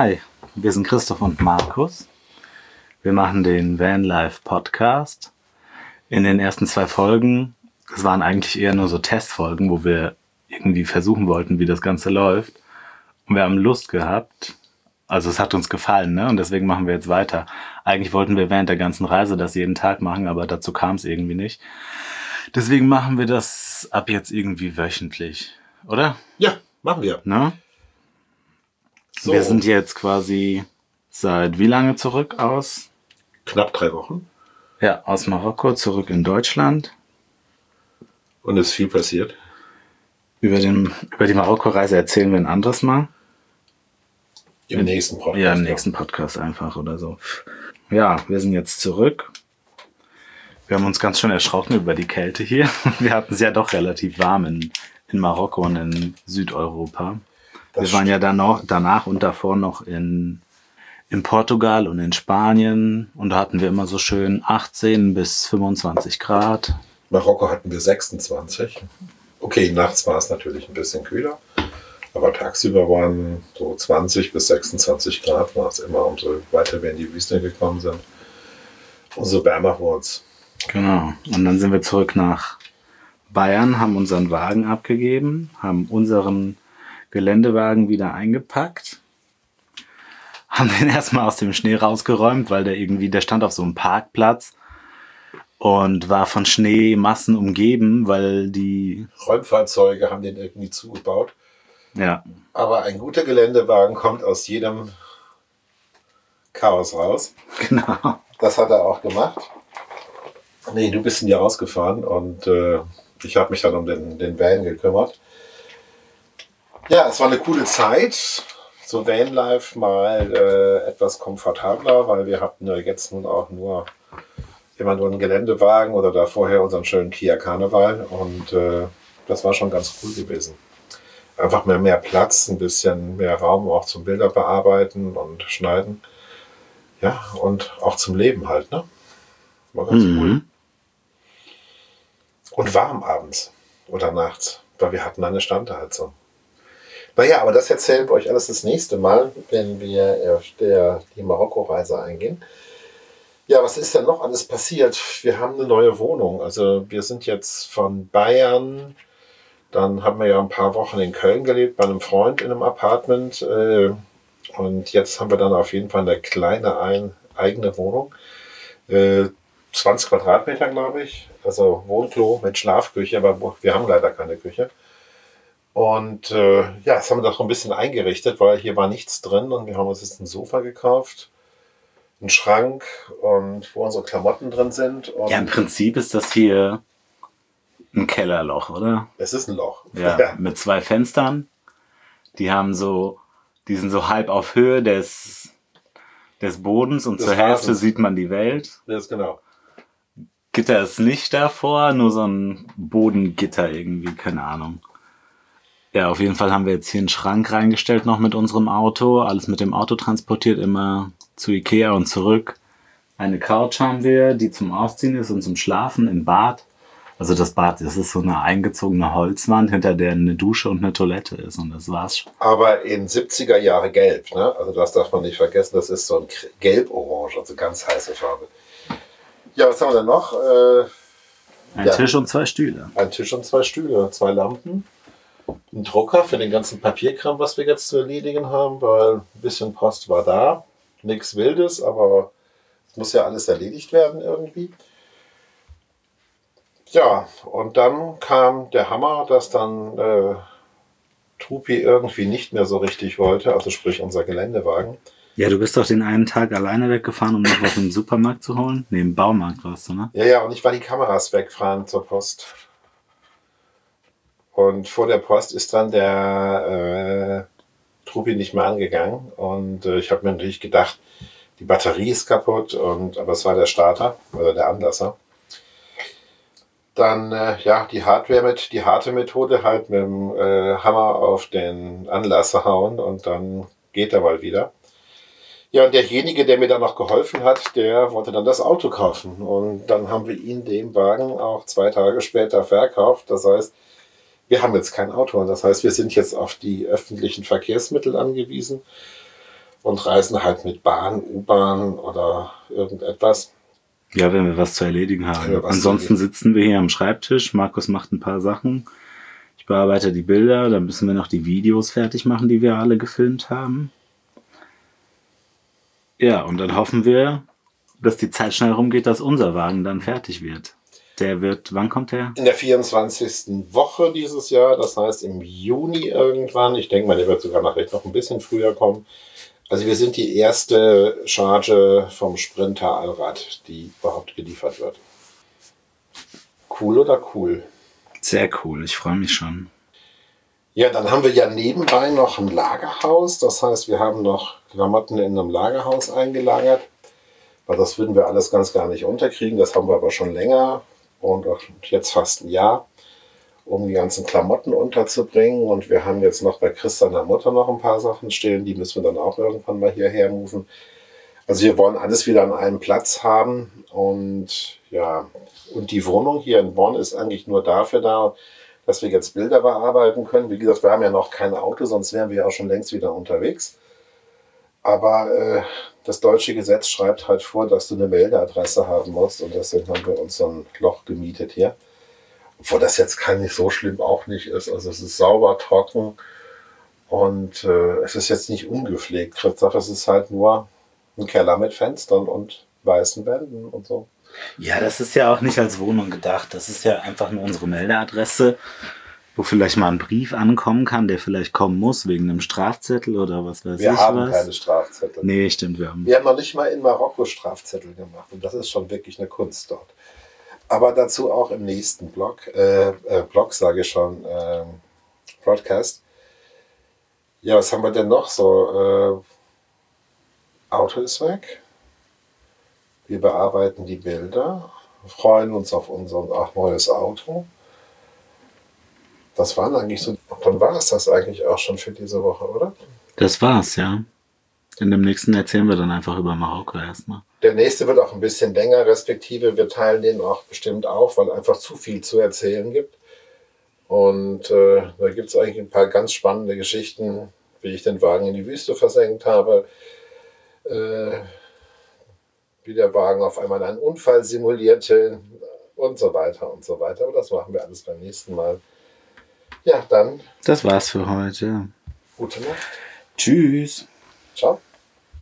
Hi, wir sind Christoph und Markus. Wir machen den Vanlife Podcast. In den ersten zwei Folgen, das waren eigentlich eher nur so Testfolgen, wo wir irgendwie versuchen wollten, wie das Ganze läuft. Und wir haben Lust gehabt. Also es hat uns gefallen, ne? Und deswegen machen wir jetzt weiter. Eigentlich wollten wir während der ganzen Reise das jeden Tag machen, aber dazu kam es irgendwie nicht. Deswegen machen wir das ab jetzt irgendwie wöchentlich, oder? Ja, machen wir. Ne? So, Wir sind jetzt quasi seit wie lange zurück aus? knapp drei Wochen Ja, aus Marokko zurück in Deutschland. und es ist viel passiert. Über, den, über die Marokko-Reise erzählen wir ein anderes Mal. Im nächsten Podcast. Ja, im nächsten Podcast einfach oder so. Ja, wir sind jetzt zurück. Wir haben uns ganz schön erschrocken über die Kälte hier. Wir hatten es ja doch relativ warm in, in Marokko und in Südeuropa. Das wir waren ja dann noch, danach und davor noch in, in Portugal und in Spanien und da hatten wir immer so schön 18 bis 25 Grad. Marokko hatten wir 26. Okay, nachts war es natürlich ein bisschen kühler. Aber tagsüber waren so 20 bis 26 Grad war es immer, umso weiter wir in die Wüste gekommen sind. Umso wärmer wurde es. Genau. Und dann sind wir zurück nach Bayern, haben unseren Wagen abgegeben, haben unseren Geländewagen wieder eingepackt, haben den erstmal aus dem Schnee rausgeräumt, weil der irgendwie, der stand auf so einem Parkplatz und war von Schneemassen umgeben, weil die, Räumfahrzeuge haben den irgendwie zugebaut. ja, Aber ein guter Geländewagen kommt aus jedem Chaos raus. genau. Das hat er auch gemacht. Nee, du bist in die rausgefahren und äh, ich habe mich dann um den, den Van gekümmert. Ja, es war eine coole Zeit. So Vanlife mal äh, etwas komfortabler, weil wir hatten ja jetzt nun auch nur immer nur einen Geländewagen oder da vorher unseren schönen Kia Karneval und äh, das war schon ganz cool gewesen. Einfach mehr, mehr Platz, ein bisschen mehr Raum auch zum Bilder bearbeiten und schneiden. Ja, und auch zum Leben halt, ne? War ganz cool. Mhm. Und warm abends oder nachts, weil wir hatten eine Standheizung. Naja, aber das erzählen wir euch alles das nächste Mal, wenn wir auf der, die Marokko-Reise eingehen. Ja, was ist denn noch alles passiert? Wir haben eine neue Wohnung. Also wir sind jetzt von Bayern, dann haben wir ja ein paar Wochen in Köln gelebt, bei einem Freund in einem Apartment. äh, Und jetzt haben wir dann auf jeden Fall eine kleine ein, eigene Wohnung. Äh, 20 Quadratmeter, glaube ich. Also Wohnklo mit Schlafküche, aber wir haben leider keine Küche. Und äh, ja, das haben wir doch ein bisschen eingerichtet, weil hier war nichts drin und wir haben uns jetzt ein Sofa gekauft, einen Schrank und wo unsere Klamotten drin sind. Ja, im Prinzip ist das hier ein Kellerloch, oder? es ist ein Loch. Ja, mit zwei Fenstern. Die haben so, die sind so halb auf Höhe des, des Bodens und Des zur Hälfte Rasens. sieht man die Welt. Das ist genau. Gitter ist nicht davor, nur so ein Bodengitter irgendwie, keine Ahnung. Ja, auf jeden Fall haben wir jetzt hier einen Schrank reingestellt noch mit unserem Auto. Alles mit dem Auto transportiert, immer zu Ikea und zurück. Eine Couch haben wir, die zum Ausziehen ist und zum Schlafen im Bad. Also das Bad, das ist so eine eingezogene Holzwand, hinter der eine Dusche und eine Toilette ist. Und das war's schon. Aber in 70er Jahre gelb, ne? Also das darf man nicht vergessen, das ist so ein gelb-orange, also ganz heiße Farbe. Ja, was haben wir denn noch? Äh, Ein Ja. Tisch und zwei Stühle. ein Tisch und zwei Stühle, zwei Lampen, ein Drucker für den ganzen Papierkram, was wir jetzt zu erledigen haben, weil ein bisschen Post war da. Nichts Wildes, aber es muss ja alles erledigt werden irgendwie. Ja, und dann kam der Hammer, dass dann äh, Trupi irgendwie nicht mehr so richtig wollte, also sprich unser Geländewagen. Ja, du bist doch den einen Tag alleine weggefahren, um noch was im Supermarkt zu holen? Nee, im Baumarkt warst du, ne? Ja, ja, und ich war die Kameras wegfahren zur Post. Und vor der Post ist dann der äh, Trupi nicht mehr angegangen. Und äh, ich habe mir natürlich gedacht, die Batterie ist kaputt, und, aber es war der Starter oder der Anlasser. Dann äh, ja die Hardware mit, die harte Methode halt mit dem äh, Hammer auf den Anlasser hauen und dann geht er mal wieder. Ja, und derjenige, der mir dann noch geholfen hat, der wollte dann das Auto kaufen. Und dann haben wir ihn dem Wagen auch zwei Tage später verkauft. Das heißt, wir haben jetzt kein Auto. Und das heißt, wir sind jetzt auf die öffentlichen Verkehrsmittel angewiesen. und reisen halt mit Bahn, U-Bahn oder irgendetwas. Ja, wenn wir was zu erledigen haben. zu Ansonsten sitzen wir hier am Schreibtisch. Markus macht ein paar Sachen. Ich bearbeite die Bilder. Dann müssen wir noch die Videos fertig machen, die wir alle gefilmt haben. Ja, und dann hoffen wir, dass die Zeit schnell rumgeht, dass unser Wagen dann fertig wird. Der wird, wann kommt der? In der 24. Woche dieses Jahr, das heißt im Juni irgendwann. Ich denke mal, der wird sogar nachher noch ein bisschen früher kommen. Also wir sind die erste Charge vom Sprinter Allrad, die überhaupt geliefert wird. Cool oder cool? Sehr cool, ich freue mich schon. Ja, dann haben wir ja nebenbei noch ein Lagerhaus. Das heißt, wir haben noch Klamotten in einem Lagerhaus eingelagert. Weil das würden wir alles ganz gar nicht unterkriegen. Das haben wir aber schon länger und jetzt fast ein Jahr, um die ganzen Klamotten unterzubringen. Und wir haben jetzt noch bei Christianer Mutter noch ein paar Sachen stehen. Die müssen wir dann auch irgendwann mal hierher moven. Also wir wollen alles wieder an einem Platz haben. Und ja, und die Wohnung hier in Bonn ist eigentlich nur dafür da, dass wir jetzt Bilder bearbeiten können. Wie gesagt, wir haben ja noch kein Auto, sonst wären wir ja auch schon längst wieder unterwegs. Aber äh, das deutsche Gesetz schreibt halt vor, dass du eine Meldeadresse haben musst und deswegen haben wir uns so ein Loch gemietet hier. Obwohl das jetzt kann nicht so schlimm auch nicht ist. Also es ist sauber, trocken und äh, es ist jetzt nicht ungepflegt. Christoph, es ist halt nur ein Keller mit Fenstern und weißen Wänden und so. Ja, das ist ja auch nicht als Wohnung gedacht. Das ist ja einfach nur unsere Meldeadresse, wo vielleicht mal ein Brief ankommen kann, der vielleicht kommen muss wegen einem Strafzettel oder was weiß Wir ich haben was. keine Strafzettel. Nee, stimmt, wir haben. Wir haben noch nicht mal in Marokko Strafzettel gemacht und das ist schon wirklich eine Kunst dort. Aber dazu auch im nächsten Blog, äh, äh, Blog sage ich schon, ähm, Broadcast. Ja, was haben wir denn noch so? Äh, Auto ist weg. Wir bearbeiten die Bilder, freuen uns auf unser auch neues Auto. Das waren eigentlich so, dann war es das eigentlich auch schon für diese Woche, oder? Das war's, ja. In dem nächsten erzählen wir dann einfach über Marokko erstmal. Der nächste wird auch ein bisschen länger, respektive wir teilen den auch bestimmt auf, weil einfach zu viel zu erzählen gibt. Und äh, da gibt es eigentlich ein paar ganz spannende Geschichten, wie ich den Wagen in die Wüste versenkt habe, äh, wie der Wagen auf einmal einen Unfall simulierte und so weiter und so weiter. Aber das machen wir alles beim nächsten Mal. Ja, dann Das war's für heute. gute Nacht. Tschüss. Ciao.